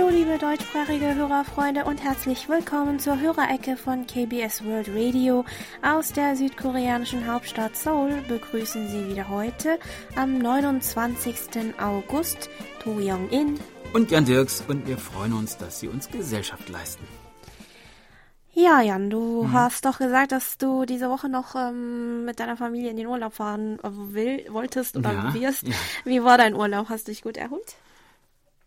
Hallo liebe deutschsprachige Hörerfreunde und herzlich willkommen zur Hörerecke von KBS World Radio. Aus der südkoreanischen Hauptstadt Seoul begrüßen Sie wieder heute am 29. August To Young-in und Jan Dirks und wir freuen uns, dass Sie uns Gesellschaft leisten. Ja, Jan, du mhm. hast doch gesagt, dass du diese Woche noch ähm, mit deiner Familie in den Urlaub fahren äh, will, wolltest oder ja, wirst. Ja. Wie war dein Urlaub? Hast du dich gut erholt?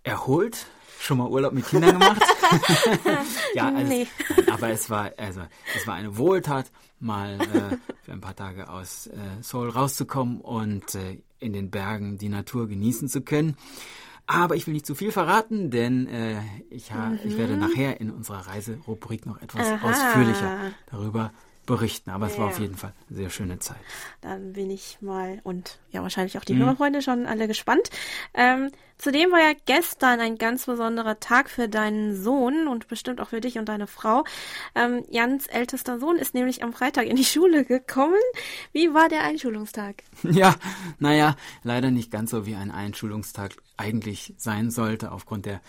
Erholt? Schon mal Urlaub mit Kindern gemacht? ja, also, nee. aber es war also es war eine Wohltat, mal äh, für ein paar Tage aus äh, Seoul rauszukommen und äh, in den Bergen die Natur genießen zu können. Aber ich will nicht zu viel verraten, denn äh, ich, mhm. ich werde nachher in unserer Reiserubrik noch etwas Aha. ausführlicher darüber berichten. Aber es ja. war auf jeden Fall eine sehr schöne Zeit. Dann bin ich mal und ja wahrscheinlich auch die mhm. Hörerfreunde schon alle gespannt. Ähm, zudem war ja gestern ein ganz besonderer Tag für deinen Sohn und bestimmt auch für dich und deine Frau. Ähm, Jans ältester Sohn ist nämlich am Freitag in die Schule gekommen. Wie war der Einschulungstag? Ja, naja, leider nicht ganz so wie ein Einschulungstag eigentlich sein sollte aufgrund der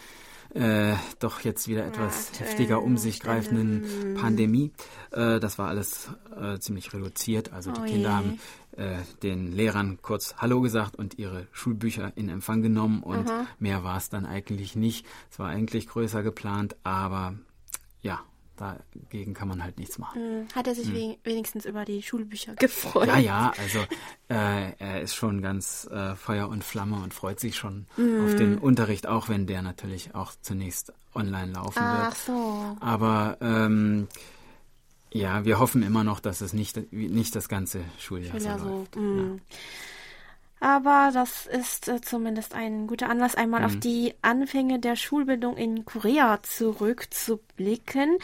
äh, doch jetzt wieder etwas ja, heftiger um sich greifenden Pandemie. Äh, das war alles äh, ziemlich reduziert. Also die oh Kinder je. haben äh, den Lehrern kurz Hallo gesagt und ihre Schulbücher in Empfang genommen und Aha. mehr war es dann eigentlich nicht. Es war eigentlich größer geplant, aber ja, dagegen kann man halt nichts machen. Hm, hat er sich hm. wenigstens über die Schulbücher gefreut? Ja, ja, also äh, er ist schon ganz äh, Feuer und Flamme und freut sich schon hm. auf den Unterricht, auch wenn der natürlich auch zunächst online laufen Ach wird. so. Aber ähm, ja, wir hoffen immer noch, dass es nicht, nicht das ganze Schuljahr, Schuljahr so läuft. So, ja. Aber das ist äh, zumindest ein guter Anlass, einmal mhm. auf die Anfänge der Schulbildung in Korea zurückzublicken.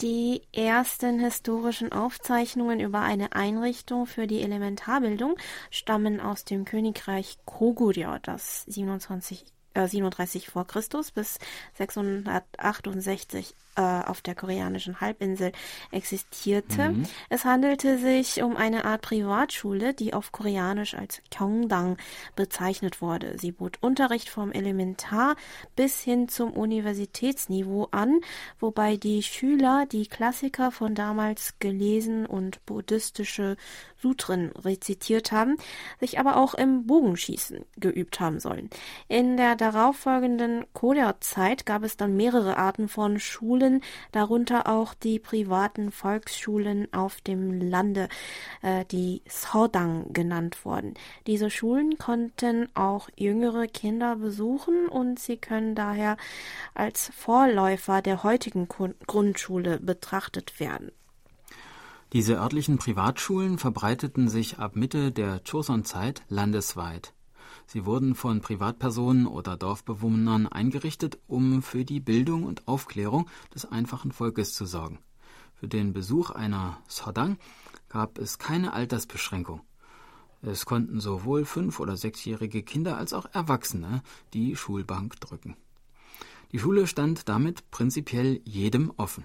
Die ersten historischen Aufzeichnungen über eine Einrichtung für die Elementarbildung stammen aus dem Königreich Goguryeo, das 27 37 vor Christus bis 668 äh, auf der koreanischen Halbinsel existierte. Mhm. Es handelte sich um eine Art Privatschule, die auf Koreanisch als Gyeongdang bezeichnet wurde. Sie bot Unterricht vom Elementar bis hin zum Universitätsniveau an, wobei die Schüler die Klassiker von damals gelesen und buddhistische Sutren rezitiert haben, sich aber auch im Bogenschießen geübt haben sollen. In der darauffolgenden Korea-Zeit gab es dann mehrere Arten von Schulen, darunter auch die privaten Volksschulen auf dem Lande, äh, die Sodang genannt wurden. Diese Schulen konnten auch jüngere Kinder besuchen und sie können daher als Vorläufer der heutigen Grundschule betrachtet werden. Diese örtlichen Privatschulen verbreiteten sich ab Mitte der Joseon-Zeit landesweit. Sie wurden von Privatpersonen oder Dorfbewohnern eingerichtet, um für die Bildung und Aufklärung des einfachen Volkes zu sorgen. Für den Besuch einer Sodang gab es keine Altersbeschränkung. Es konnten sowohl fünf- oder sechsjährige Kinder als auch Erwachsene die Schulbank drücken. Die Schule stand damit prinzipiell jedem offen.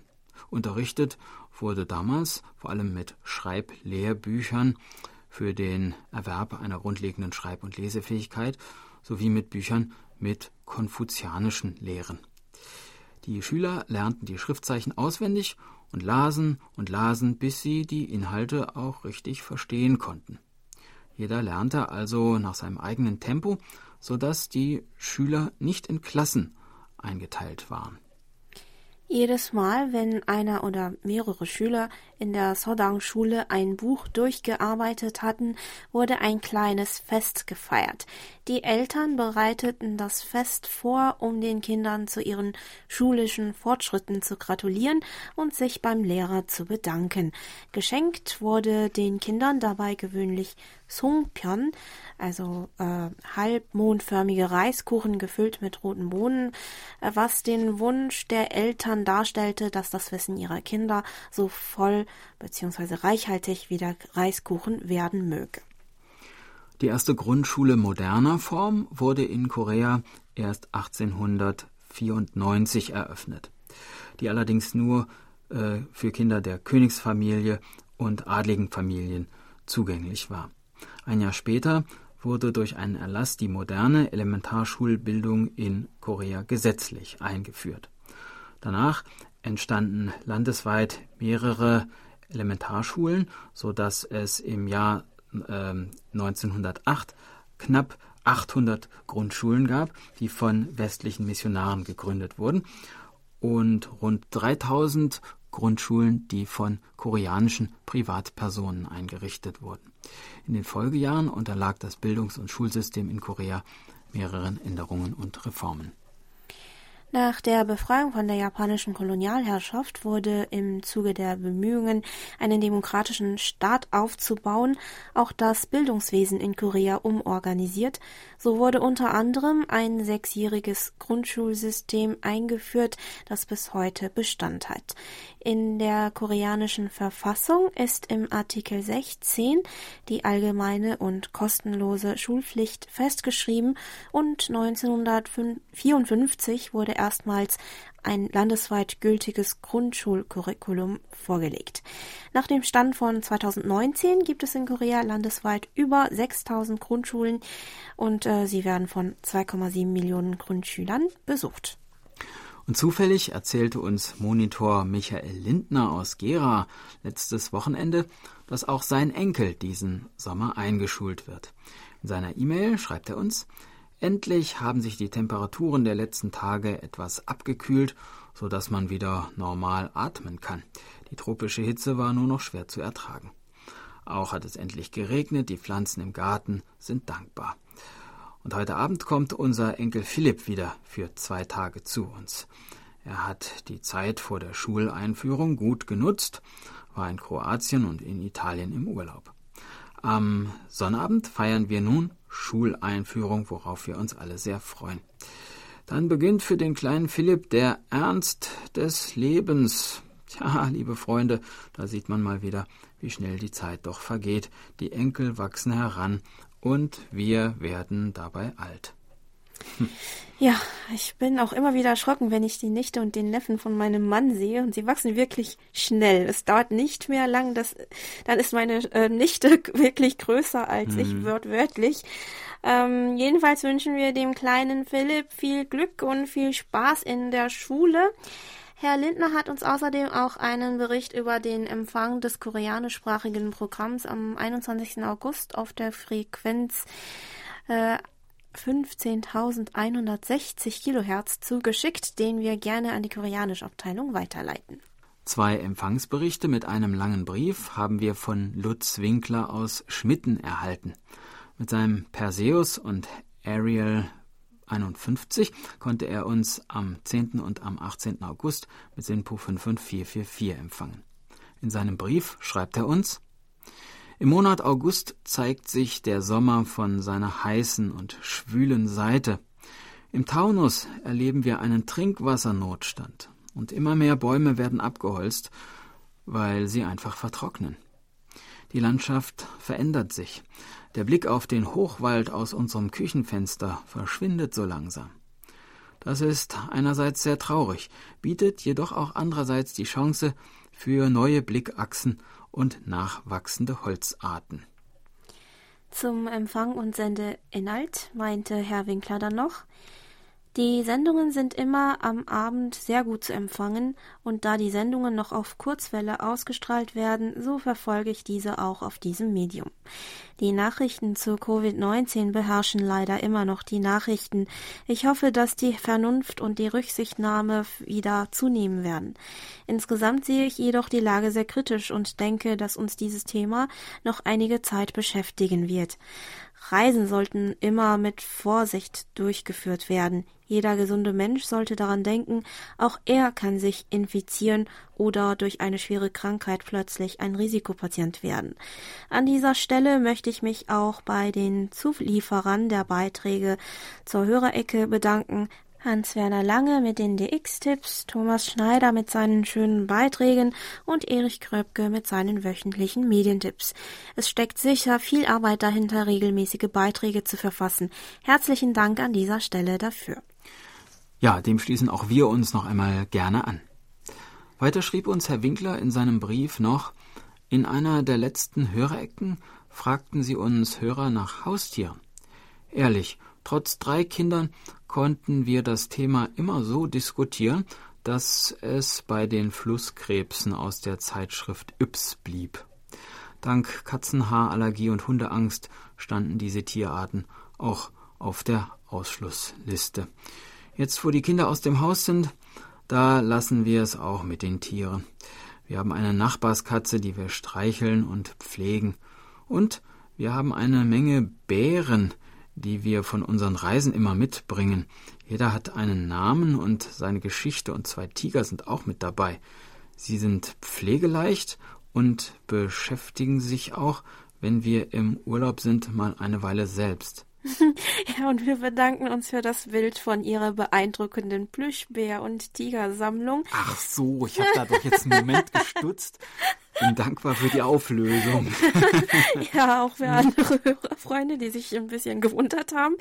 Unterrichtet wurde damals vor allem mit Schreiblehrbüchern für den Erwerb einer grundlegenden Schreib- und Lesefähigkeit sowie mit Büchern mit konfuzianischen Lehren. Die Schüler lernten die Schriftzeichen auswendig und lasen und lasen, bis sie die Inhalte auch richtig verstehen konnten. Jeder lernte also nach seinem eigenen Tempo, so dass die Schüler nicht in Klassen eingeteilt waren. Jedes Mal, wenn einer oder mehrere Schüler in der Sodang-Schule ein Buch durchgearbeitet hatten, wurde ein kleines Fest gefeiert. Die Eltern bereiteten das Fest vor, um den Kindern zu ihren schulischen Fortschritten zu gratulieren und sich beim Lehrer zu bedanken. Geschenkt wurde den Kindern dabei gewöhnlich Songpyeon, also äh, halbmondförmige Reiskuchen gefüllt mit roten Bohnen, äh, was den Wunsch der Eltern darstellte, dass das Wissen ihrer Kinder so voll bzw. reichhaltig wie der Reiskuchen werden möge. Die erste Grundschule moderner Form wurde in Korea erst 1894 eröffnet, die allerdings nur äh, für Kinder der Königsfamilie und adligen Familien zugänglich war. Ein Jahr später wurde durch einen Erlass die moderne Elementarschulbildung in Korea gesetzlich eingeführt. Danach entstanden landesweit mehrere Elementarschulen, so dass es im Jahr äh, 1908 knapp 800 Grundschulen gab, die von westlichen Missionaren gegründet wurden und rund 3000 Grundschulen, die von koreanischen Privatpersonen eingerichtet wurden. In den Folgejahren unterlag das Bildungs- und Schulsystem in Korea mehreren Änderungen und Reformen. Nach der Befreiung von der japanischen Kolonialherrschaft wurde im Zuge der Bemühungen, einen demokratischen Staat aufzubauen, auch das Bildungswesen in Korea umorganisiert. So wurde unter anderem ein sechsjähriges Grundschulsystem eingeführt, das bis heute Bestand hat. In der koreanischen Verfassung ist im Artikel 16 die allgemeine und kostenlose Schulpflicht festgeschrieben und 1954 wurde erstmals ein landesweit gültiges Grundschulcurriculum vorgelegt. Nach dem Stand von 2019 gibt es in Korea landesweit über 6000 Grundschulen und äh, sie werden von 2,7 Millionen Grundschülern besucht. Und zufällig erzählte uns Monitor Michael Lindner aus Gera letztes Wochenende, dass auch sein Enkel diesen Sommer eingeschult wird. In seiner E-Mail schreibt er uns, Endlich haben sich die Temperaturen der letzten Tage etwas abgekühlt, so dass man wieder normal atmen kann. Die tropische Hitze war nur noch schwer zu ertragen. Auch hat es endlich geregnet, die Pflanzen im Garten sind dankbar. Und heute Abend kommt unser Enkel Philipp wieder für zwei Tage zu uns. Er hat die Zeit vor der Schuleinführung gut genutzt, war in Kroatien und in Italien im Urlaub. Am Sonnabend feiern wir nun Schuleinführung, worauf wir uns alle sehr freuen. Dann beginnt für den kleinen Philipp der Ernst des Lebens. Tja, liebe Freunde, da sieht man mal wieder, wie schnell die Zeit doch vergeht. Die Enkel wachsen heran und wir werden dabei alt. Ja, ich bin auch immer wieder erschrocken, wenn ich die Nichte und den Neffen von meinem Mann sehe und sie wachsen wirklich schnell. Es dauert nicht mehr lang, das, dann ist meine äh, Nichte wirklich größer als mhm. ich wörtlich. Ähm, jedenfalls wünschen wir dem kleinen Philipp viel Glück und viel Spaß in der Schule. Herr Lindner hat uns außerdem auch einen Bericht über den Empfang des koreanischsprachigen Programms am 21. August auf der Frequenz äh, 15.160 Kilohertz zugeschickt, den wir gerne an die koreanische Abteilung weiterleiten. Zwei Empfangsberichte mit einem langen Brief haben wir von Lutz Winkler aus Schmitten erhalten. Mit seinem Perseus und Ariel 51 konnte er uns am 10. und am 18. August mit SINPO 55444 empfangen. In seinem Brief schreibt er uns im Monat August zeigt sich der Sommer von seiner heißen und schwülen Seite. Im Taunus erleben wir einen Trinkwassernotstand und immer mehr Bäume werden abgeholzt, weil sie einfach vertrocknen. Die Landschaft verändert sich. Der Blick auf den Hochwald aus unserem Küchenfenster verschwindet so langsam. Das ist einerseits sehr traurig, bietet jedoch auch andererseits die Chance für neue Blickachsen und nachwachsende Holzarten. Zum Empfang und Sendeinhalt meinte Herr Winkler dann noch, die Sendungen sind immer am Abend sehr gut zu empfangen, und da die Sendungen noch auf Kurzwelle ausgestrahlt werden, so verfolge ich diese auch auf diesem Medium. Die Nachrichten zu Covid-19 beherrschen leider immer noch die Nachrichten. Ich hoffe, dass die Vernunft und die Rücksichtnahme wieder zunehmen werden. Insgesamt sehe ich jedoch die Lage sehr kritisch und denke, dass uns dieses Thema noch einige Zeit beschäftigen wird. Reisen sollten immer mit Vorsicht durchgeführt werden. Jeder gesunde Mensch sollte daran denken, auch er kann sich infizieren oder durch eine schwere Krankheit plötzlich ein Risikopatient werden. An dieser Stelle möchte ich mich auch bei den Zulieferern der Beiträge zur Hörerecke bedanken. Hans-Werner Lange mit den DX-Tipps, Thomas Schneider mit seinen schönen Beiträgen und Erich Kröpke mit seinen wöchentlichen Medientipps. Es steckt sicher viel Arbeit dahinter, regelmäßige Beiträge zu verfassen. Herzlichen Dank an dieser Stelle dafür. Ja, dem schließen auch wir uns noch einmal gerne an. Weiter schrieb uns Herr Winkler in seinem Brief noch, in einer der letzten Hörerecken fragten sie uns Hörer nach Haustieren. Ehrlich, trotz drei Kindern konnten wir das Thema immer so diskutieren, dass es bei den Flusskrebsen aus der Zeitschrift Yps blieb. Dank Katzenhaarallergie und Hundeangst standen diese Tierarten auch auf der Ausschlussliste. Jetzt, wo die Kinder aus dem Haus sind, da lassen wir es auch mit den Tieren. Wir haben eine Nachbarskatze, die wir streicheln und pflegen. Und wir haben eine Menge Bären, die wir von unseren Reisen immer mitbringen. Jeder hat einen Namen und seine Geschichte und zwei Tiger sind auch mit dabei. Sie sind pflegeleicht und beschäftigen sich auch, wenn wir im Urlaub sind, mal eine Weile selbst. ja, und wir bedanken uns für das Bild von Ihrer beeindruckenden Plüschbär- und Tigersammlung. Ach so, ich habe da doch jetzt einen Moment gestutzt. Bin dankbar für die Auflösung. ja, auch für andere Hörerfreunde, die sich ein bisschen gewundert haben.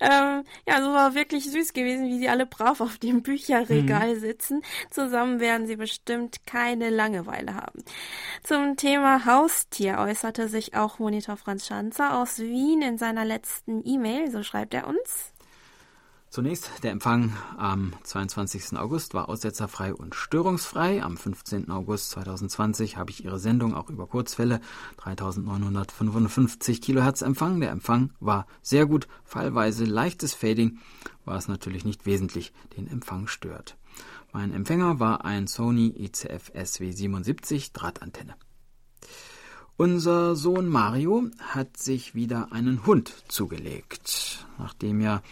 Ähm, ja, so war wirklich süß gewesen, wie sie alle brav auf dem Bücherregal mhm. sitzen. Zusammen werden sie bestimmt keine Langeweile haben. Zum Thema Haustier äußerte sich auch Monitor Franz Schanzer aus Wien in seiner letzten E-Mail, so schreibt er uns. Zunächst, der Empfang am 22. August war aussetzerfrei und störungsfrei. Am 15. August 2020 habe ich Ihre Sendung auch über Kurzwelle 3955 Kilohertz empfangen. Der Empfang war sehr gut, fallweise leichtes Fading, war es natürlich nicht wesentlich den Empfang stört. Mein Empfänger war ein Sony ICF SW77 Drahtantenne. Unser Sohn Mario hat sich wieder einen Hund zugelegt, nachdem ja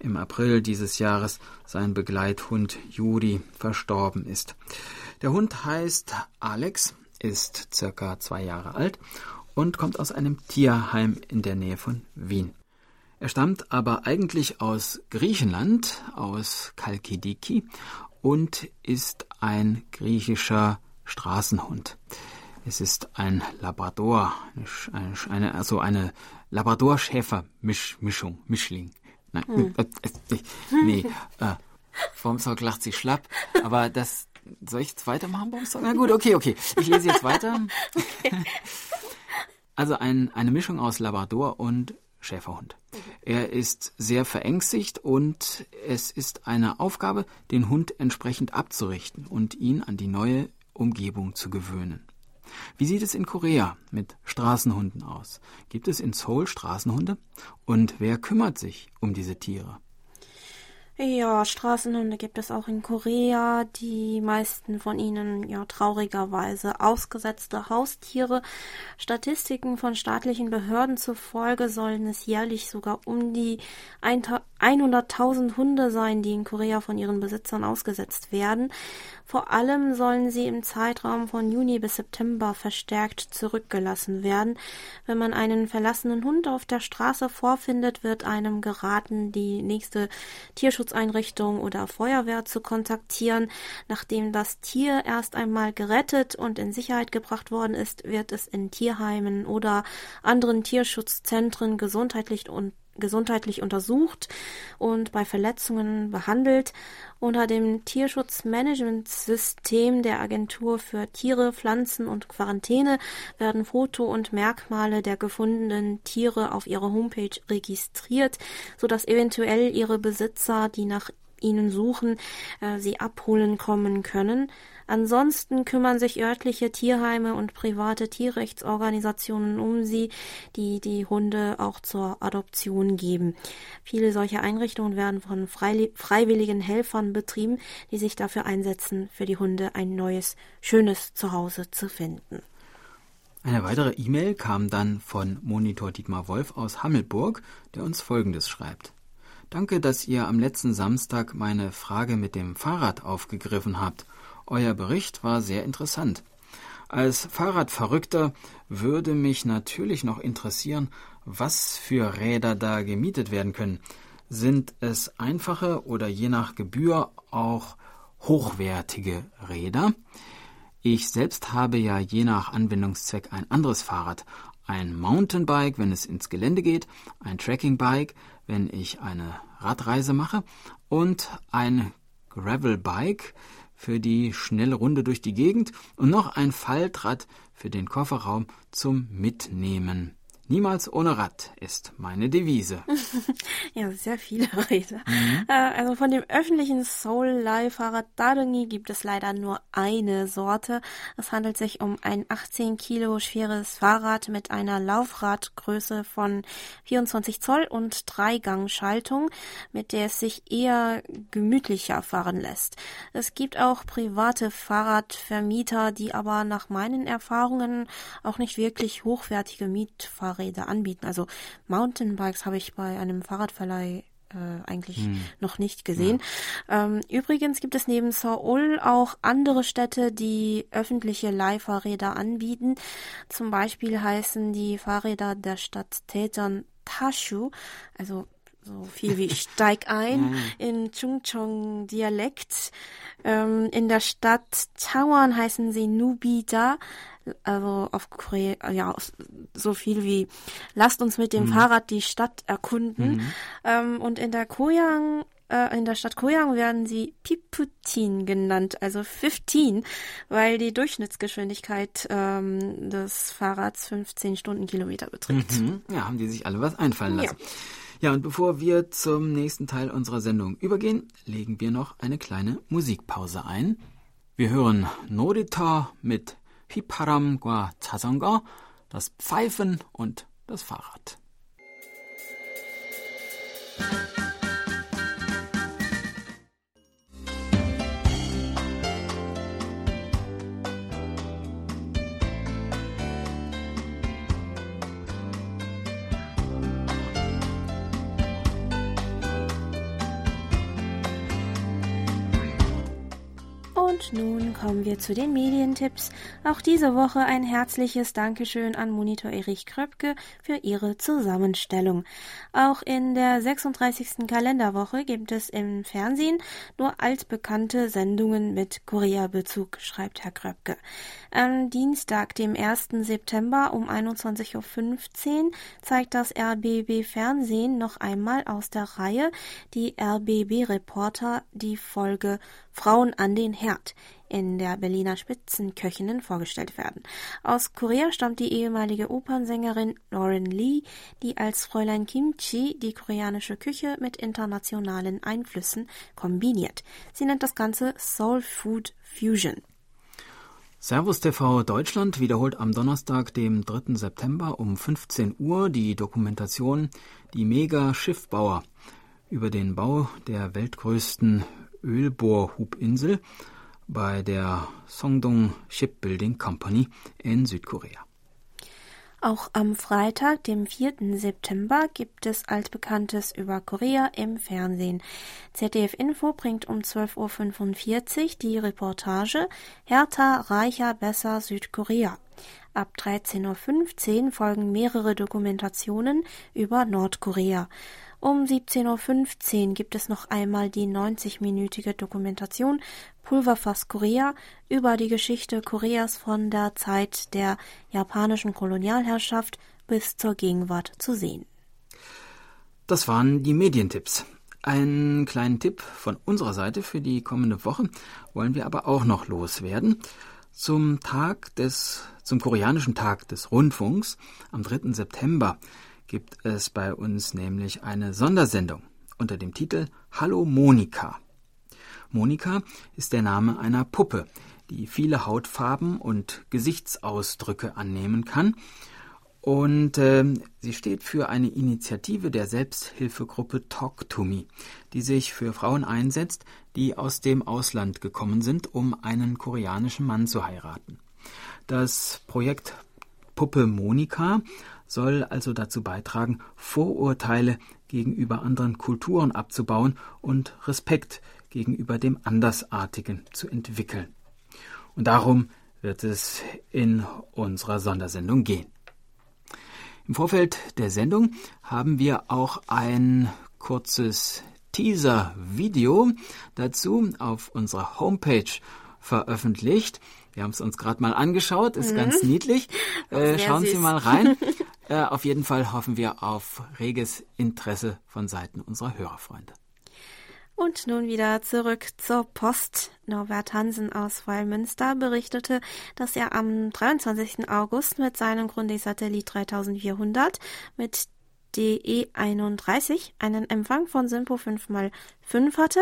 im April dieses Jahres sein Begleithund Juri verstorben ist. Der Hund heißt Alex, ist circa zwei Jahre alt und kommt aus einem Tierheim in der Nähe von Wien. Er stammt aber eigentlich aus Griechenland, aus Kalkidiki und ist ein griechischer Straßenhund. Es ist ein Labrador, eine, also eine Labrador-Schäfer-Mischung, Mischling. Nein, hm. äh, äh, nee, äh, Baumstock lacht sich schlapp, aber das, soll ich jetzt weitermachen, Baumstock? Na gut, okay, okay. Ich lese jetzt weiter. Okay. Also ein, eine Mischung aus Labrador und Schäferhund. Er ist sehr verängstigt und es ist eine Aufgabe, den Hund entsprechend abzurichten und ihn an die neue Umgebung zu gewöhnen. Wie sieht es in Korea mit Straßenhunden aus? Gibt es in Seoul Straßenhunde? Und wer kümmert sich um diese Tiere? Ja, Straßenhunde gibt es auch in Korea. Die meisten von ihnen ja traurigerweise ausgesetzte Haustiere. Statistiken von staatlichen Behörden zufolge sollen es jährlich sogar um die 100.000 Hunde sein, die in Korea von ihren Besitzern ausgesetzt werden. Vor allem sollen sie im Zeitraum von Juni bis September verstärkt zurückgelassen werden. Wenn man einen verlassenen Hund auf der Straße vorfindet, wird einem geraten, die nächste Tierschutzeinrichtung oder Feuerwehr zu kontaktieren. Nachdem das Tier erst einmal gerettet und in Sicherheit gebracht worden ist, wird es in Tierheimen oder anderen Tierschutzzentren gesundheitlich und gesundheitlich untersucht und bei Verletzungen behandelt. Unter dem Tierschutzmanagementsystem der Agentur für Tiere, Pflanzen und Quarantäne werden Foto und Merkmale der gefundenen Tiere auf ihrer Homepage registriert, sodass eventuell ihre Besitzer, die nach ihnen suchen, äh, sie abholen kommen können. Ansonsten kümmern sich örtliche Tierheime und private Tierrechtsorganisationen um sie, die die Hunde auch zur Adoption geben. Viele solcher Einrichtungen werden von freiwilligen Helfern betrieben, die sich dafür einsetzen, für die Hunde ein neues, schönes Zuhause zu finden. Eine weitere E-Mail kam dann von Monitor Dietmar Wolf aus Hammelburg, der uns Folgendes schreibt. Danke, dass ihr am letzten Samstag meine Frage mit dem Fahrrad aufgegriffen habt. Euer Bericht war sehr interessant. Als Fahrradverrückter würde mich natürlich noch interessieren, was für Räder da gemietet werden können. Sind es einfache oder je nach Gebühr auch hochwertige Räder? Ich selbst habe ja je nach Anwendungszweck ein anderes Fahrrad. Ein Mountainbike, wenn es ins Gelände geht, ein Trackingbike, wenn ich eine Radreise mache und ein Gravelbike, für die schnelle Runde durch die Gegend und noch ein Faltrad für den Kofferraum zum Mitnehmen. Niemals ohne Rad ist meine Devise. ja, sehr viele Räder. Mhm. Äh, also von dem öffentlichen Soul-Leihfahrrad Darengi gibt es leider nur eine Sorte. Es handelt sich um ein 18 Kilo schweres Fahrrad mit einer Laufradgröße von 24 Zoll und Dreigangschaltung, mit der es sich eher gemütlicher fahren lässt. Es gibt auch private Fahrradvermieter, die aber nach meinen Erfahrungen auch nicht wirklich hochwertige Mietfahrräder Fahrräder anbieten. Also Mountainbikes habe ich bei einem Fahrradverleih äh, eigentlich hm. noch nicht gesehen. Ja. Ähm, übrigens gibt es neben Seoul auch andere Städte, die öffentliche Leihfahrräder anbieten. Zum Beispiel heißen die Fahrräder der Stadt Taejeon Tashu, also so viel wie steig ein in Chungcheong Dialekt. Ähm, in der Stadt Changwon heißen sie Nubida also auf Korea, ja, so viel wie lasst uns mit dem mhm. Fahrrad die Stadt erkunden. Mhm. Ähm, und in der Koyang äh, in der Stadt Koyang werden sie Piputin genannt, also 15, weil die Durchschnittsgeschwindigkeit ähm, des Fahrrads 15 Stundenkilometer beträgt. Mhm. Ja, haben die sich alle was einfallen lassen. Ja. Ja, und bevor wir zum nächsten Teil unserer Sendung übergehen, legen wir noch eine kleine Musikpause ein. Wir hören Norita mit 휘파람과 자전거, das Pfeifen und das Fahrrad. nun kommen wir zu den Medientipps. Auch diese Woche ein herzliches Dankeschön an Monitor Erich Kröpke für ihre Zusammenstellung. Auch in der 36. Kalenderwoche gibt es im Fernsehen nur altbekannte Sendungen mit Korea-Bezug, schreibt Herr Kröpke. Am Dienstag, dem 1. September um 21.15 Uhr zeigt das RBB Fernsehen noch einmal aus der Reihe die RBB Reporter die Folge Frauen an den Herd in der Berliner Spitzenköchinnen vorgestellt werden. Aus Korea stammt die ehemalige Opernsängerin Lauren Lee, die als Fräulein Kimchi die koreanische Küche mit internationalen Einflüssen kombiniert. Sie nennt das Ganze Soul Food Fusion. Servus TV Deutschland wiederholt am Donnerstag, dem 3. September um 15 Uhr die Dokumentation Die Mega-Schiffbauer über den Bau der weltgrößten Ölbohrhubinsel bei der Songdong Shipbuilding Company in Südkorea. Auch am Freitag, dem 4. September, gibt es Altbekanntes über Korea im Fernsehen. ZDF Info bringt um 12.45 Uhr die Reportage Härter, reicher, besser Südkorea. Ab 13.15 Uhr folgen mehrere Dokumentationen über Nordkorea. Um 17.15 Uhr gibt es noch einmal die 90-minütige Dokumentation Pulverfass Korea über die Geschichte Koreas von der Zeit der japanischen Kolonialherrschaft bis zur Gegenwart zu sehen. Das waren die Medientipps. Einen kleinen Tipp von unserer Seite für die kommende Woche wollen wir aber auch noch loswerden. Zum Tag des, zum koreanischen Tag des Rundfunks am 3. September gibt es bei uns nämlich eine Sondersendung unter dem Titel Hallo Monika. Monika ist der Name einer Puppe, die viele Hautfarben und Gesichtsausdrücke annehmen kann. Und äh, sie steht für eine Initiative der Selbsthilfegruppe Talk to Me, die sich für Frauen einsetzt, die aus dem Ausland gekommen sind, um einen koreanischen Mann zu heiraten. Das Projekt Puppe Monika soll also dazu beitragen, Vorurteile gegenüber anderen Kulturen abzubauen und Respekt gegenüber dem Andersartigen zu entwickeln. Und darum wird es in unserer Sondersendung gehen. Im Vorfeld der Sendung haben wir auch ein kurzes Teaser-Video dazu auf unserer Homepage veröffentlicht. Wir haben es uns gerade mal angeschaut, ist mhm. ganz niedlich. Äh, schauen süß. Sie mal rein. Äh, auf jeden Fall hoffen wir auf reges Interesse von Seiten unserer Hörerfreunde. Und nun wieder zurück zur Post. Norbert Hansen aus Weilmünster berichtete, dass er am 23. August mit seinem Grundig-Satellit 3400 mit DE31 einen Empfang von Simpo 5x5 hatte.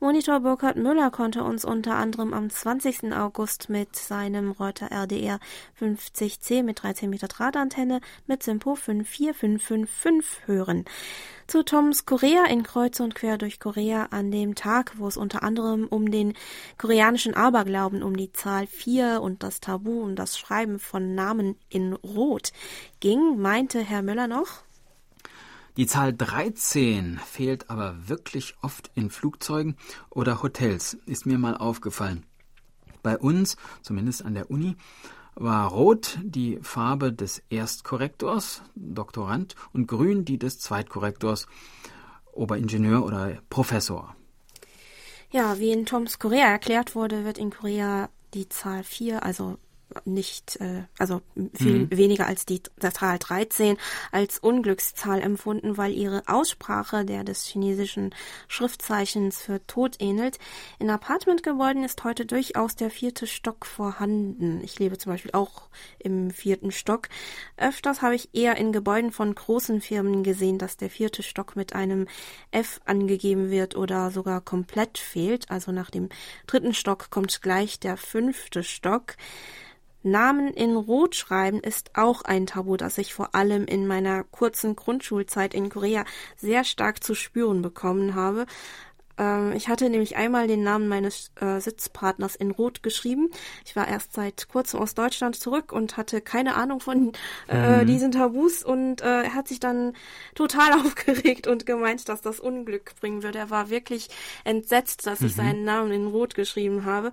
Monitor Burkhard Müller konnte uns unter anderem am 20. August mit seinem Reuter RDR 50C mit 13 Meter Drahtantenne mit Simpo 54555 hören. Zu Toms Korea in Kreuz und Quer durch Korea an dem Tag, wo es unter anderem um den koreanischen Aberglauben, um die Zahl 4 und das Tabu und das Schreiben von Namen in Rot ging, meinte Herr Müller noch, die Zahl 13 fehlt aber wirklich oft in Flugzeugen oder Hotels, ist mir mal aufgefallen. Bei uns, zumindest an der Uni, war Rot die Farbe des Erstkorrektors, Doktorand, und Grün die des Zweitkorrektors, Oberingenieur oder Professor. Ja, wie in Toms Korea erklärt wurde, wird in Korea die Zahl 4, also nicht, äh, also viel mhm. weniger als die Zahl 13 als Unglückszahl empfunden, weil ihre Aussprache der des chinesischen Schriftzeichens für Tod ähnelt. In Apartmentgebäuden ist heute durchaus der vierte Stock vorhanden. Ich lebe zum Beispiel auch im vierten Stock. Öfters habe ich eher in Gebäuden von großen Firmen gesehen, dass der vierte Stock mit einem F angegeben wird oder sogar komplett fehlt. Also nach dem dritten Stock kommt gleich der fünfte Stock. Namen in Rot schreiben ist auch ein Tabu, das ich vor allem in meiner kurzen Grundschulzeit in Korea sehr stark zu spüren bekommen habe. Ähm, ich hatte nämlich einmal den Namen meines äh, Sitzpartners in Rot geschrieben. Ich war erst seit kurzem aus Deutschland zurück und hatte keine Ahnung von äh, mhm. diesen Tabus und äh, er hat sich dann total aufgeregt und gemeint, dass das Unglück bringen würde. Er war wirklich entsetzt, dass mhm. ich seinen Namen in Rot geschrieben habe.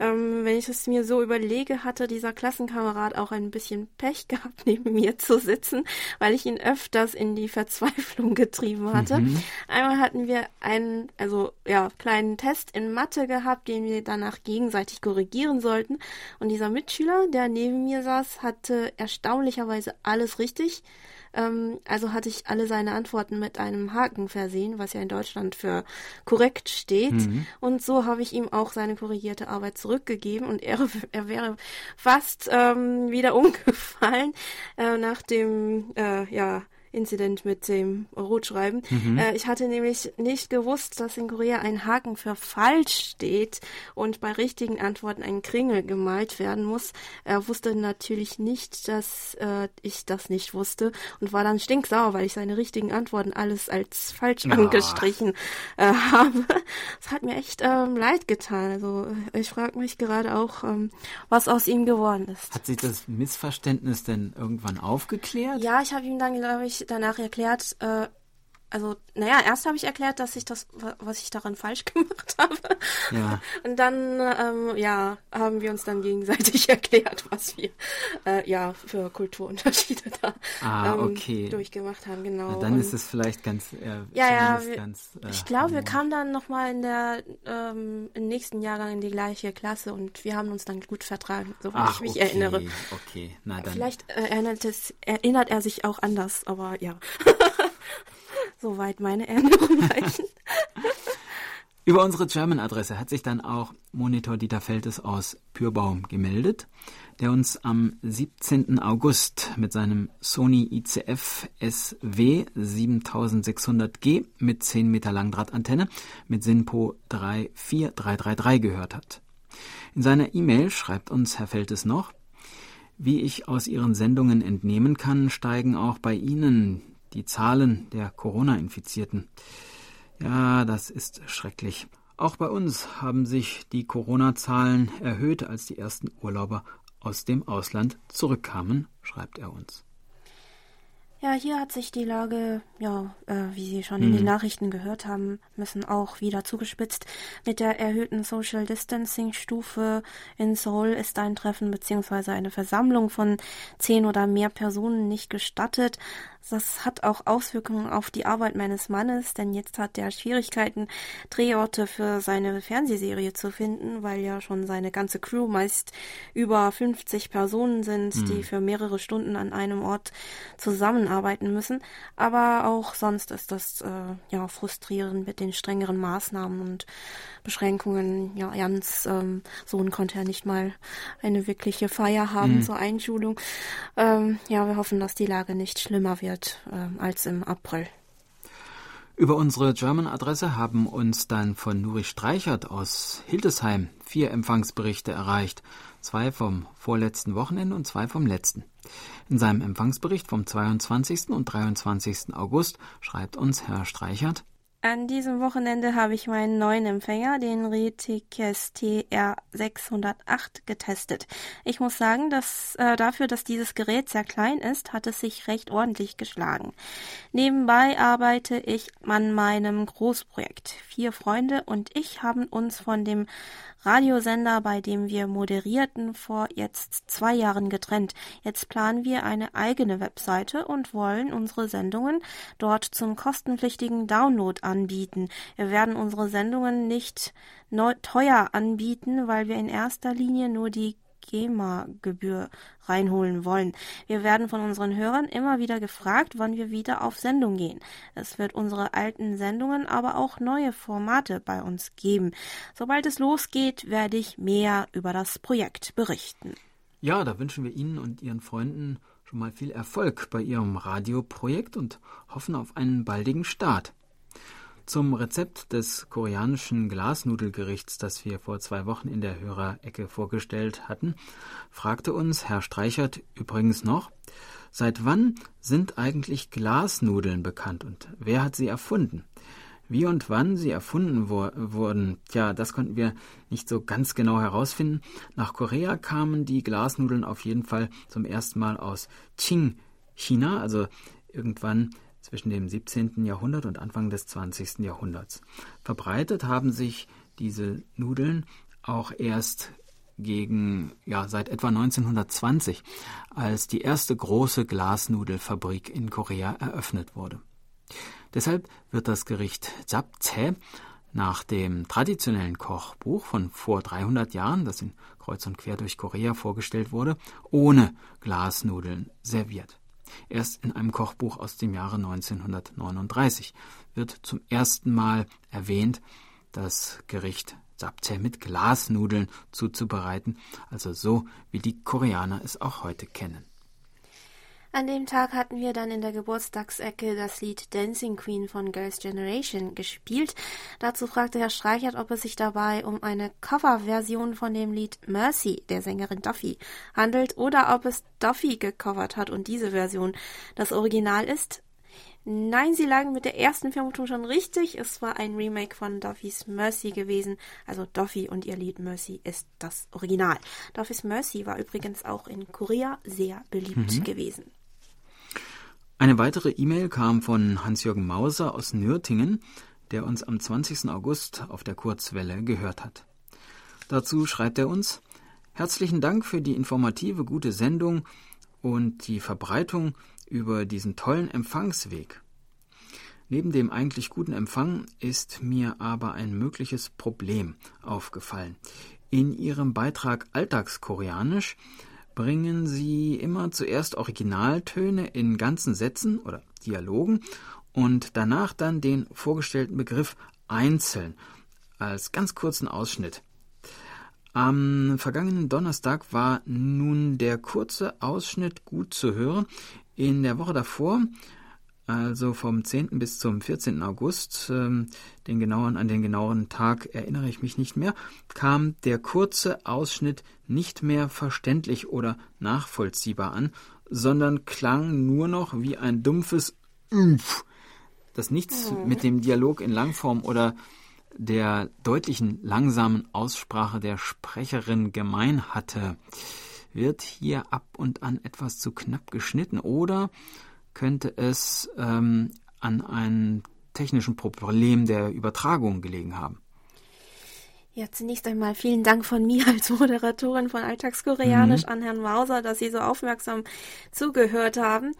Ähm, wenn ich es mir so überlege, hatte dieser Klassenkamerad auch ein bisschen Pech gehabt, neben mir zu sitzen, weil ich ihn öfters in die Verzweiflung getrieben hatte. Mhm. Einmal hatten wir einen, also ja, kleinen Test in Mathe gehabt, den wir danach gegenseitig korrigieren sollten. Und dieser Mitschüler, der neben mir saß, hatte erstaunlicherweise alles richtig. Ähm, also hatte ich alle seine Antworten mit einem Haken versehen, was ja in Deutschland für korrekt steht. Mhm. Und so habe ich ihm auch seine korrigierte Arbeit zurückgegeben und er, er wäre fast ähm, wieder umgefallen äh, nach dem, äh, ja, Incident mit dem Rotschreiben. Mhm. Äh, ich hatte nämlich nicht gewusst, dass in Korea ein Haken für falsch steht und bei richtigen Antworten ein Kringel gemalt werden muss. Er wusste natürlich nicht, dass äh, ich das nicht wusste und war dann stinksauer, weil ich seine richtigen Antworten alles als falsch oh. angestrichen äh, habe. Es hat mir echt ähm, leid getan. Also ich frage mich gerade auch, ähm, was aus ihm geworden ist. Hat sich das Missverständnis denn irgendwann aufgeklärt? Ja, ich habe ihm dann, glaube ich, danach erklärt, äh, also, naja, erst habe ich erklärt, dass ich das, was ich daran falsch gemacht habe. Ja. Und dann, ähm, ja, haben wir uns dann gegenseitig erklärt, was wir, äh, ja, für Kulturunterschiede da ah, ähm, okay. durchgemacht haben, genau. Na, dann Und, ist es vielleicht ganz, äh, ja, ja, wir, ganz, äh, ich glaube, wir kamen dann nochmal in der, ähm, im nächsten Jahrgang in die gleiche Klasse und wir haben uns dann gut vertragen, soweit Ach, ich mich okay, erinnere. Okay, na dann. Vielleicht äh, erinnert, es, erinnert er sich auch anders, aber ja. Soweit meine Erinnerungen reichen. Über unsere German-Adresse hat sich dann auch Monitor Dieter Feltes aus Pürbaum gemeldet, der uns am 17. August mit seinem Sony ICF SW 7600G mit 10 Meter Langdrahtantenne mit SINPO 34333 gehört hat. In seiner E-Mail schreibt uns Herr Feltes noch, wie ich aus Ihren Sendungen entnehmen kann, steigen auch bei Ihnen die Zahlen der Corona-Infizierten. Ja, das ist schrecklich. Auch bei uns haben sich die Corona-Zahlen erhöht, als die ersten Urlauber aus dem Ausland zurückkamen, schreibt er uns. Ja, hier hat sich die Lage, ja, äh, wie Sie schon in den mhm. Nachrichten gehört haben, müssen auch wieder zugespitzt. Mit der erhöhten Social Distancing Stufe in Seoul ist ein Treffen bzw. eine Versammlung von zehn oder mehr Personen nicht gestattet. Das hat auch Auswirkungen auf die Arbeit meines Mannes, denn jetzt hat er Schwierigkeiten, Drehorte für seine Fernsehserie zu finden, weil ja schon seine ganze Crew meist über 50 Personen sind, mhm. die für mehrere Stunden an einem Ort zusammen arbeiten müssen. Aber auch sonst ist das äh, ja frustrierend mit den strengeren Maßnahmen und Beschränkungen. Ja, Jans ähm, Sohn konnte ja nicht mal eine wirkliche Feier haben mhm. zur Einschulung. Ähm, ja, wir hoffen, dass die Lage nicht schlimmer wird äh, als im April. Über unsere German-Adresse haben uns dann von Nuri Streichert aus Hildesheim vier Empfangsberichte erreicht. Zwei vom vorletzten Wochenende und zwei vom letzten. In seinem Empfangsbericht vom 22. und 23. August schreibt uns Herr Streichert, an diesem Wochenende habe ich meinen neuen Empfänger, den Retikes TR608, getestet. Ich muss sagen, dass äh, dafür, dass dieses Gerät sehr klein ist, hat es sich recht ordentlich geschlagen. Nebenbei arbeite ich an meinem Großprojekt. Vier Freunde und ich haben uns von dem Radiosender, bei dem wir moderierten, vor jetzt zwei Jahren getrennt. Jetzt planen wir eine eigene Webseite und wollen unsere Sendungen dort zum kostenpflichtigen Download. Wir werden unsere Sendungen nicht teuer anbieten, weil wir in erster Linie nur die GEMA-Gebühr reinholen wollen. Wir werden von unseren Hörern immer wieder gefragt, wann wir wieder auf Sendung gehen. Es wird unsere alten Sendungen, aber auch neue Formate bei uns geben. Sobald es losgeht, werde ich mehr über das Projekt berichten. Ja, da wünschen wir Ihnen und Ihren Freunden schon mal viel Erfolg bei Ihrem Radioprojekt und hoffen auf einen baldigen Start. Zum Rezept des koreanischen Glasnudelgerichts, das wir vor zwei Wochen in der Hörerecke vorgestellt hatten, fragte uns Herr Streichert übrigens noch, seit wann sind eigentlich Glasnudeln bekannt und wer hat sie erfunden? Wie und wann sie erfunden wo wurden, ja, das konnten wir nicht so ganz genau herausfinden. Nach Korea kamen die Glasnudeln auf jeden Fall zum ersten Mal aus Qing, China, also irgendwann zwischen dem 17. Jahrhundert und Anfang des 20. Jahrhunderts. Verbreitet haben sich diese Nudeln auch erst gegen ja seit etwa 1920, als die erste große Glasnudelfabrik in Korea eröffnet wurde. Deshalb wird das Gericht Japchae nach dem traditionellen Kochbuch von vor 300 Jahren, das in Kreuz und Quer durch Korea vorgestellt wurde, ohne Glasnudeln serviert. Erst in einem Kochbuch aus dem Jahre 1939 wird zum ersten Mal erwähnt, das Gericht Japchae mit Glasnudeln zuzubereiten, also so wie die Koreaner es auch heute kennen. An dem Tag hatten wir dann in der Geburtstagsecke das Lied Dancing Queen von Girls' Generation gespielt. Dazu fragte Herr Streichert, ob es sich dabei um eine Coverversion von dem Lied Mercy der Sängerin Duffy handelt oder ob es Duffy gecovert hat und diese Version das Original ist. Nein, sie lagen mit der ersten Vermutung schon richtig. Es war ein Remake von Duffys Mercy gewesen. Also Duffy und ihr Lied Mercy ist das Original. Duffys Mercy war übrigens auch in Korea sehr beliebt mhm. gewesen. Eine weitere E-Mail kam von Hans-Jürgen Mauser aus Nürtingen, der uns am 20. August auf der Kurzwelle gehört hat. Dazu schreibt er uns Herzlichen Dank für die informative, gute Sendung und die Verbreitung über diesen tollen Empfangsweg. Neben dem eigentlich guten Empfang ist mir aber ein mögliches Problem aufgefallen. In Ihrem Beitrag Alltagskoreanisch bringen sie immer zuerst Originaltöne in ganzen Sätzen oder Dialogen und danach dann den vorgestellten Begriff einzeln als ganz kurzen Ausschnitt. Am vergangenen Donnerstag war nun der kurze Ausschnitt gut zu hören. In der Woche davor also vom 10. bis zum 14. August, ähm, den genauen, an den genauen Tag erinnere ich mich nicht mehr, kam der kurze Ausschnitt nicht mehr verständlich oder nachvollziehbar an, sondern klang nur noch wie ein dumpfes Ümpf, das nichts mhm. mit dem Dialog in Langform oder der deutlichen, langsamen Aussprache der Sprecherin gemein hatte. Wird hier ab und an etwas zu knapp geschnitten oder könnte es ähm, an einem technischen Problem der Übertragung gelegen haben. Ja, zunächst einmal vielen Dank von mir als Moderatorin von Alltagskoreanisch mhm. an Herrn Mauser, dass Sie so aufmerksam zugehört haben.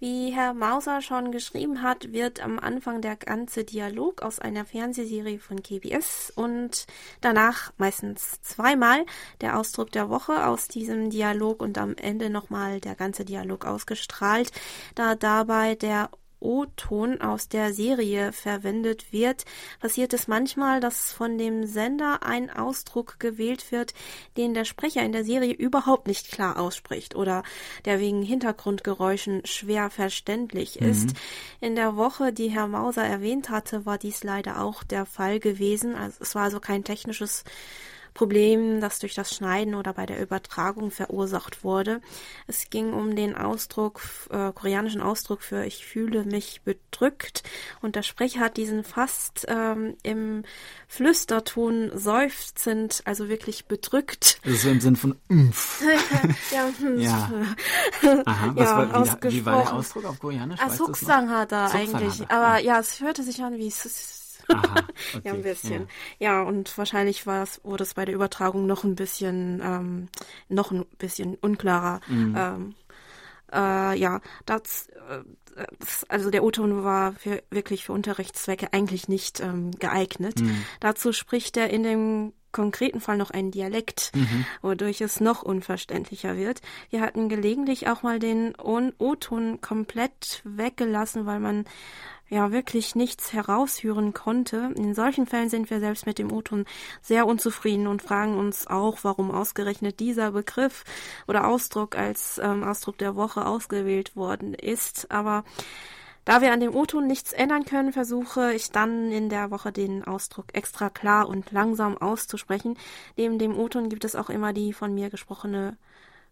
Wie Herr Mauser schon geschrieben hat, wird am Anfang der ganze Dialog aus einer Fernsehserie von KBS und danach meistens zweimal der Ausdruck der Woche aus diesem Dialog und am Ende nochmal der ganze Dialog ausgestrahlt, da dabei der O-Ton aus der Serie verwendet wird, passiert es manchmal, dass von dem Sender ein Ausdruck gewählt wird, den der Sprecher in der Serie überhaupt nicht klar ausspricht oder der wegen Hintergrundgeräuschen schwer verständlich mhm. ist. In der Woche, die Herr Mauser erwähnt hatte, war dies leider auch der Fall gewesen. Also es war also kein technisches Problem, das durch das Schneiden oder bei der Übertragung verursacht wurde. Es ging um den Ausdruck, äh, koreanischen Ausdruck für ich fühle mich bedrückt und der Sprecher hat diesen fast ähm, im Flüsterton seufzend, also wirklich bedrückt. Also im Sinn von Umf. ja, ja. Aha, was ja, war, wie, wie, war der Ausdruck auf Koreanisch? Ah, Suksang hat er eigentlich. Aber ja, es hörte sich an wie Aha, okay, ja, ein bisschen. Ja. ja, und wahrscheinlich war es, wurde es bei der Übertragung noch ein bisschen, ähm, noch ein bisschen unklarer. Mhm. Ähm, äh, ja, das, äh, das, also der O-Ton war für, wirklich für Unterrichtszwecke eigentlich nicht ähm, geeignet. Mhm. Dazu spricht er in dem konkreten Fall noch einen Dialekt, mhm. wodurch es noch unverständlicher wird. Wir hatten gelegentlich auch mal den O-Ton komplett weggelassen, weil man ja wirklich nichts heraushören konnte. In solchen Fällen sind wir selbst mit dem O-Ton sehr unzufrieden und fragen uns auch, warum ausgerechnet dieser Begriff oder Ausdruck als ähm, Ausdruck der Woche ausgewählt worden ist. Aber da wir an dem O-Ton nichts ändern können, versuche ich dann in der Woche den Ausdruck extra klar und langsam auszusprechen. Neben dem O-Ton gibt es auch immer die von mir gesprochene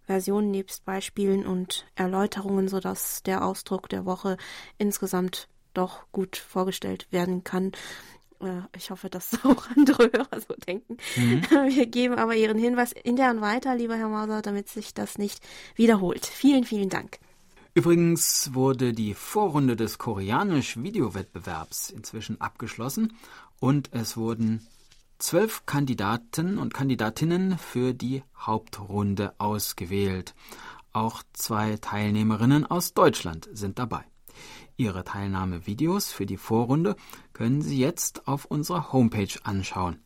Version nebst Beispielen und Erläuterungen, sodass der Ausdruck der Woche insgesamt doch gut vorgestellt werden kann. Äh, ich hoffe, dass auch andere Hörer so denken. Mhm. Wir geben aber Ihren Hinweis intern weiter, lieber Herr Mauser, damit sich das nicht wiederholt. Vielen, vielen Dank. Übrigens wurde die Vorrunde des Koreanisch-Videowettbewerbs inzwischen abgeschlossen und es wurden zwölf Kandidaten und Kandidatinnen für die Hauptrunde ausgewählt. Auch zwei Teilnehmerinnen aus Deutschland sind dabei. Ihre Teilnahmevideos für die Vorrunde können Sie jetzt auf unserer Homepage anschauen.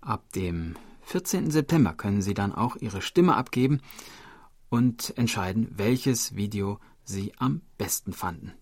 Ab dem 14. September können Sie dann auch Ihre Stimme abgeben und entscheiden, welches Video Sie am besten fanden.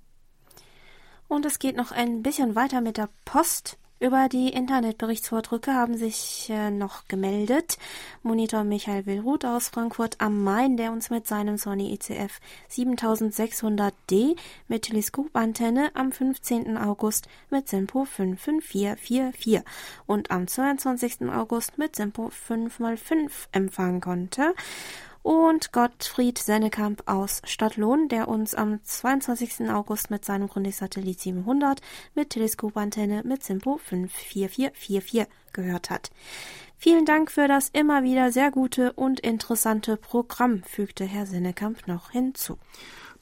Und es geht noch ein bisschen weiter mit der Post. Über die Internetberichtsvordrücke haben sich äh, noch gemeldet Monitor Michael Willruth aus Frankfurt am Main, der uns mit seinem Sony ECF 7600D mit Teleskopantenne am 15. August mit Simpo 55444 und am 22. August mit Simpo 5x5 empfangen konnte und Gottfried Sennekamp aus Stadtlohn, der uns am 22. August mit seinem Grundig-Satellit 700 mit Teleskopantenne mit Simpo 54444 gehört hat. Vielen Dank für das immer wieder sehr gute und interessante Programm, fügte Herr Sennekamp noch hinzu.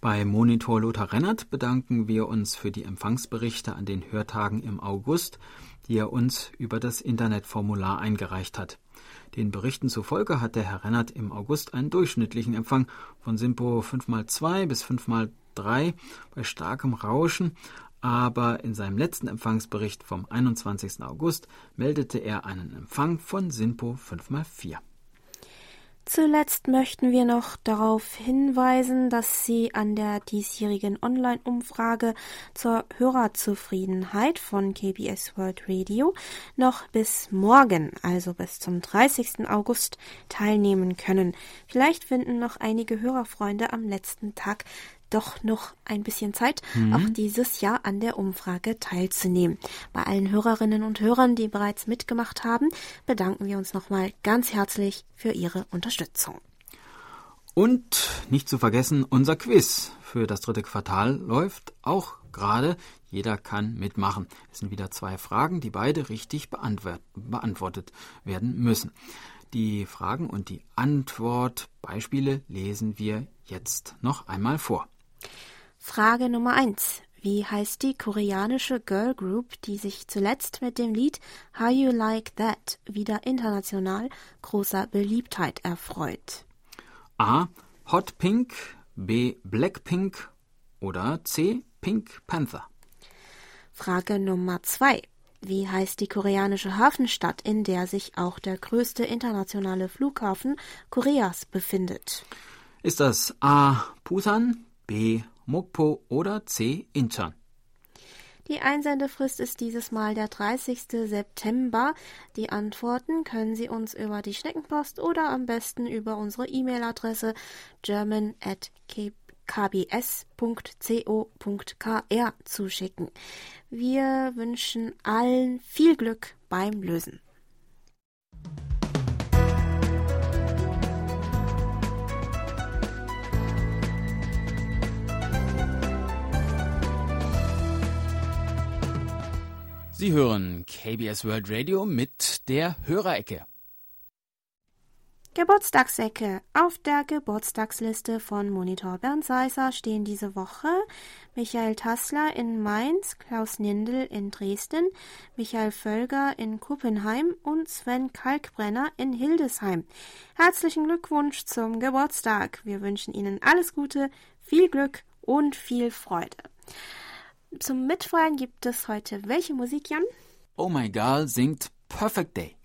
Bei Monitor Lothar Rennert bedanken wir uns für die Empfangsberichte an den Hörtagen im August, die er uns über das Internetformular eingereicht hat. Den Berichten zufolge hatte Herr Rennert im August einen durchschnittlichen Empfang von Simpo 5x2 bis 5x3 bei starkem Rauschen, aber in seinem letzten Empfangsbericht vom 21. August meldete er einen Empfang von Simpo 5x4. Zuletzt möchten wir noch darauf hinweisen, dass Sie an der diesjährigen Online-Umfrage zur Hörerzufriedenheit von KBS World Radio noch bis morgen, also bis zum 30. August, teilnehmen können. Vielleicht finden noch einige Hörerfreunde am letzten Tag doch noch ein bisschen Zeit, mhm. auch dieses Jahr an der Umfrage teilzunehmen. Bei allen Hörerinnen und Hörern, die bereits mitgemacht haben, bedanken wir uns nochmal ganz herzlich für Ihre Unterstützung. Und nicht zu vergessen, unser Quiz für das dritte Quartal läuft auch gerade. Jeder kann mitmachen. Es sind wieder zwei Fragen, die beide richtig beantwortet werden müssen. Die Fragen und die Antwortbeispiele lesen wir jetzt noch einmal vor. Frage Nummer 1. Wie heißt die koreanische Girl Group, die sich zuletzt mit dem Lied How You Like That wieder international großer Beliebtheit erfreut? A. Hot Pink, B. Blackpink Oder C. Pink Panther. Frage Nummer zwei. Wie heißt die koreanische Hafenstadt, in der sich auch der größte internationale Flughafen Koreas befindet? Ist das A. Busan, B. Mokpo oder C. Incheon? Die Einsendefrist ist dieses Mal der 30. September. Die Antworten können Sie uns über die Schneckenpost oder am besten über unsere E-Mail-Adresse german@kbs.co.kr zuschicken. Wir wünschen allen viel Glück beim Lösen. Sie hören KBS World Radio mit der Hörerecke. Geburtstagsecke. Auf der Geburtstagsliste von Monitor Bernd Seiser stehen diese Woche Michael Tassler in Mainz, Klaus Nindel in Dresden, Michael Völger in Kuppenheim und Sven Kalkbrenner in Hildesheim. Herzlichen Glückwunsch zum Geburtstag. Wir wünschen Ihnen alles Gute, viel Glück und viel Freude. Zum Mitfeiern gibt es heute welche Musik, Jan? Oh My God singt Perfect Day.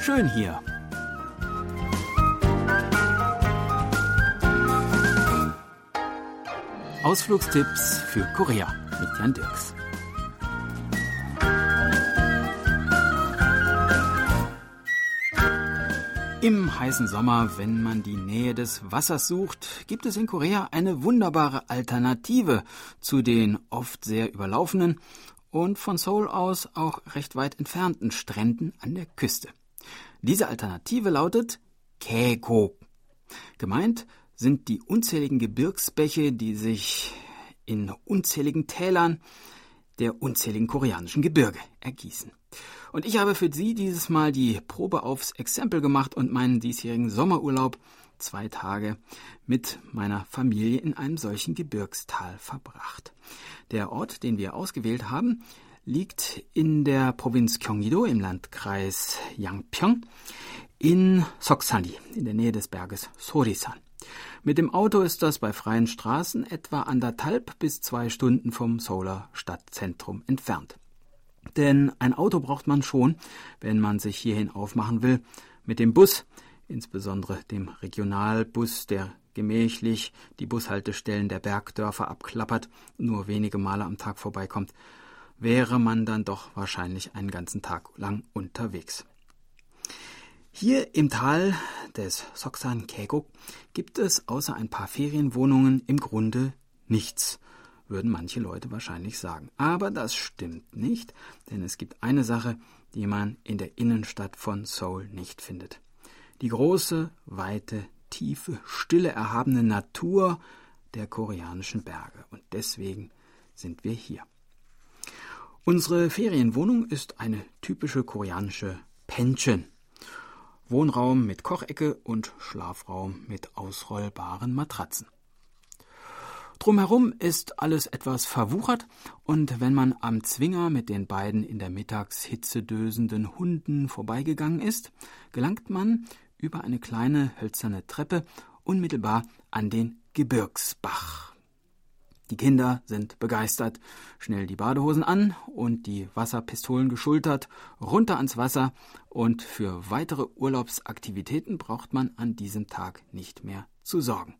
Schön hier. Ausflugstipps für Korea mit Jan Dirks. Im heißen Sommer, wenn man die Nähe des Wassers sucht, gibt es in Korea eine wunderbare Alternative zu den oft sehr überlaufenen und von Seoul aus auch recht weit entfernten Stränden an der Küste. Diese Alternative lautet Kaegok. Gemeint sind die unzähligen Gebirgsbäche, die sich in unzähligen Tälern der unzähligen koreanischen Gebirge ergießen. Und ich habe für Sie dieses Mal die Probe aufs Exempel gemacht und meinen diesjährigen Sommerurlaub zwei Tage mit meiner Familie in einem solchen Gebirgstal verbracht. Der Ort, den wir ausgewählt haben, liegt in der Provinz Gyeonggi-do im Landkreis Yangpyeong in Soksani in der Nähe des Berges Sorisan. Mit dem Auto ist das bei freien Straßen etwa anderthalb bis zwei Stunden vom Seouler Stadtzentrum entfernt. Denn ein Auto braucht man schon, wenn man sich hierhin aufmachen will. Mit dem Bus, insbesondere dem Regionalbus, der gemächlich die Bushaltestellen der Bergdörfer abklappert, nur wenige Male am Tag vorbeikommt, wäre man dann doch wahrscheinlich einen ganzen Tag lang unterwegs. Hier im Tal des Soksan Kegok gibt es außer ein paar Ferienwohnungen im Grunde nichts würden manche Leute wahrscheinlich sagen. Aber das stimmt nicht, denn es gibt eine Sache, die man in der Innenstadt von Seoul nicht findet. Die große, weite, tiefe, stille, erhabene Natur der koreanischen Berge. Und deswegen sind wir hier. Unsere Ferienwohnung ist eine typische koreanische Pension. Wohnraum mit Kochecke und Schlafraum mit ausrollbaren Matratzen. Drumherum ist alles etwas verwuchert, und wenn man am Zwinger mit den beiden in der Mittagshitze dösenden Hunden vorbeigegangen ist, gelangt man über eine kleine hölzerne Treppe unmittelbar an den Gebirgsbach. Die Kinder sind begeistert, schnell die Badehosen an und die Wasserpistolen geschultert, runter ans Wasser, und für weitere Urlaubsaktivitäten braucht man an diesem Tag nicht mehr zu sorgen.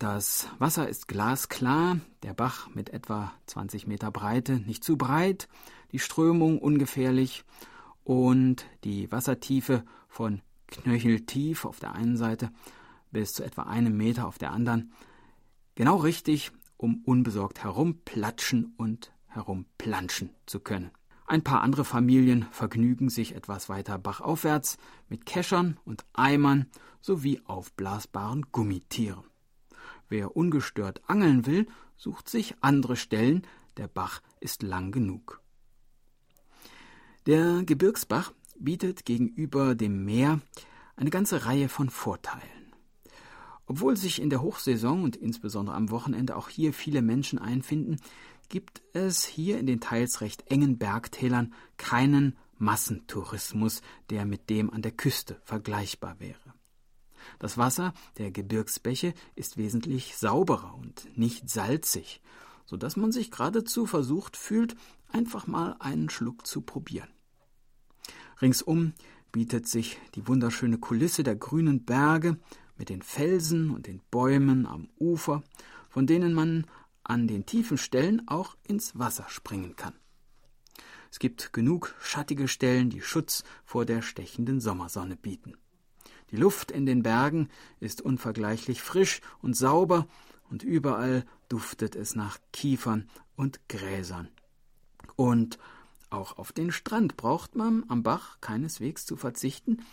Das Wasser ist glasklar, der Bach mit etwa 20 Meter Breite, nicht zu breit, die Strömung ungefährlich und die Wassertiefe von knöcheltief auf der einen Seite bis zu etwa einem Meter auf der anderen. Genau richtig, um unbesorgt herumplatschen und herumplanschen zu können. Ein paar andere Familien vergnügen sich etwas weiter bachaufwärts mit Keschern und Eimern sowie aufblasbaren Gummitieren. Wer ungestört angeln will, sucht sich andere Stellen, der Bach ist lang genug. Der Gebirgsbach bietet gegenüber dem Meer eine ganze Reihe von Vorteilen. Obwohl sich in der Hochsaison und insbesondere am Wochenende auch hier viele Menschen einfinden, gibt es hier in den teils recht engen Bergtälern keinen Massentourismus, der mit dem an der Küste vergleichbar wäre. Das Wasser der Gebirgsbäche ist wesentlich sauberer und nicht salzig, so dass man sich geradezu versucht fühlt, einfach mal einen Schluck zu probieren. Ringsum bietet sich die wunderschöne Kulisse der grünen Berge mit den Felsen und den Bäumen am Ufer, von denen man an den tiefen Stellen auch ins Wasser springen kann. Es gibt genug schattige Stellen, die Schutz vor der stechenden Sommersonne bieten. Die Luft in den Bergen ist unvergleichlich frisch und sauber, und überall duftet es nach Kiefern und Gräsern. Und auch auf den Strand braucht man am Bach keineswegs zu verzichten,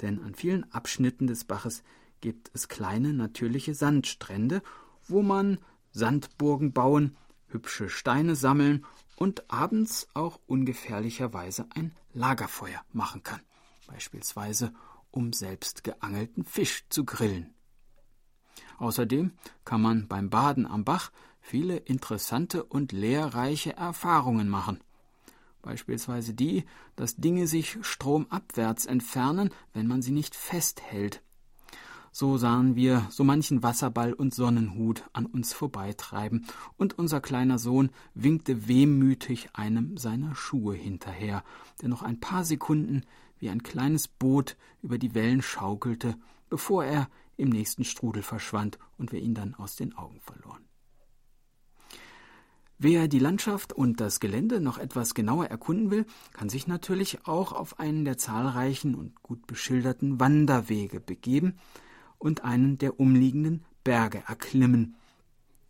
denn an vielen Abschnitten des Baches gibt es kleine natürliche Sandstrände, wo man Sandburgen bauen, hübsche Steine sammeln und abends auch ungefährlicherweise ein Lagerfeuer machen kann, beispielsweise um selbst geangelten Fisch zu grillen. Außerdem kann man beim Baden am Bach viele interessante und lehrreiche Erfahrungen machen. Beispielsweise die, dass Dinge sich stromabwärts entfernen, wenn man sie nicht festhält. So sahen wir so manchen Wasserball und Sonnenhut an uns vorbeitreiben, und unser kleiner Sohn winkte wehmütig einem seiner Schuhe hinterher, der noch ein paar Sekunden wie ein kleines Boot über die Wellen schaukelte, bevor er im nächsten Strudel verschwand und wir ihn dann aus den Augen verloren. Wer die Landschaft und das Gelände noch etwas genauer erkunden will, kann sich natürlich auch auf einen der zahlreichen und gut beschilderten Wanderwege begeben und einen der umliegenden Berge erklimmen,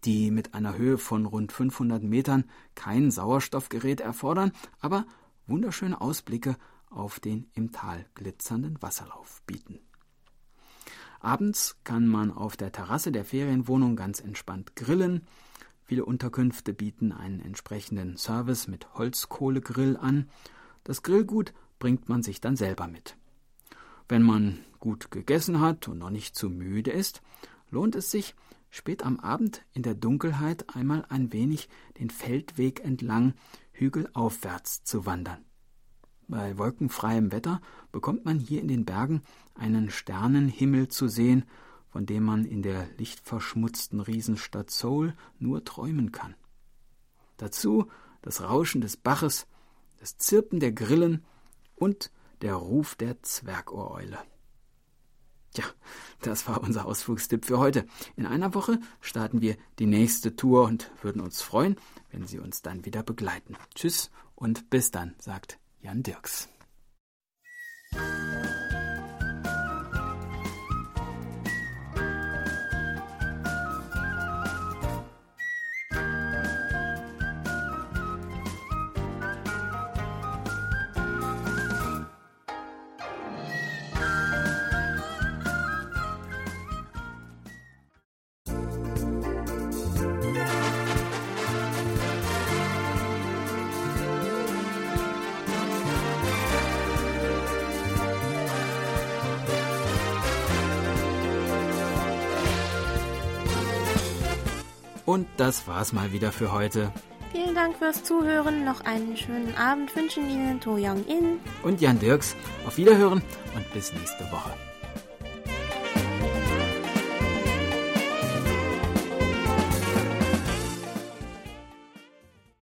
die mit einer Höhe von rund 500 Metern kein Sauerstoffgerät erfordern, aber wunderschöne Ausblicke auf den im Tal glitzernden Wasserlauf bieten. Abends kann man auf der Terrasse der Ferienwohnung ganz entspannt grillen. Viele Unterkünfte bieten einen entsprechenden Service mit Holzkohlegrill an. Das Grillgut bringt man sich dann selber mit. Wenn man gut gegessen hat und noch nicht zu müde ist, lohnt es sich, spät am Abend in der Dunkelheit einmal ein wenig den Feldweg entlang hügelaufwärts zu wandern. Bei wolkenfreiem Wetter bekommt man hier in den Bergen einen Sternenhimmel zu sehen, von dem man in der lichtverschmutzten Riesenstadt Seoul nur träumen kann. Dazu das Rauschen des Baches, das Zirpen der Grillen und der Ruf der Zwergohreule. Tja, das war unser Ausflugstipp für heute. In einer Woche starten wir die nächste Tour und würden uns freuen, wenn Sie uns dann wieder begleiten. Tschüss und bis dann, sagt Jan Dirks. Das war's mal wieder für heute. Vielen Dank fürs Zuhören. Noch einen schönen Abend wünschen Ihnen To Young In und Jan Dirks. Auf Wiederhören und bis nächste Woche.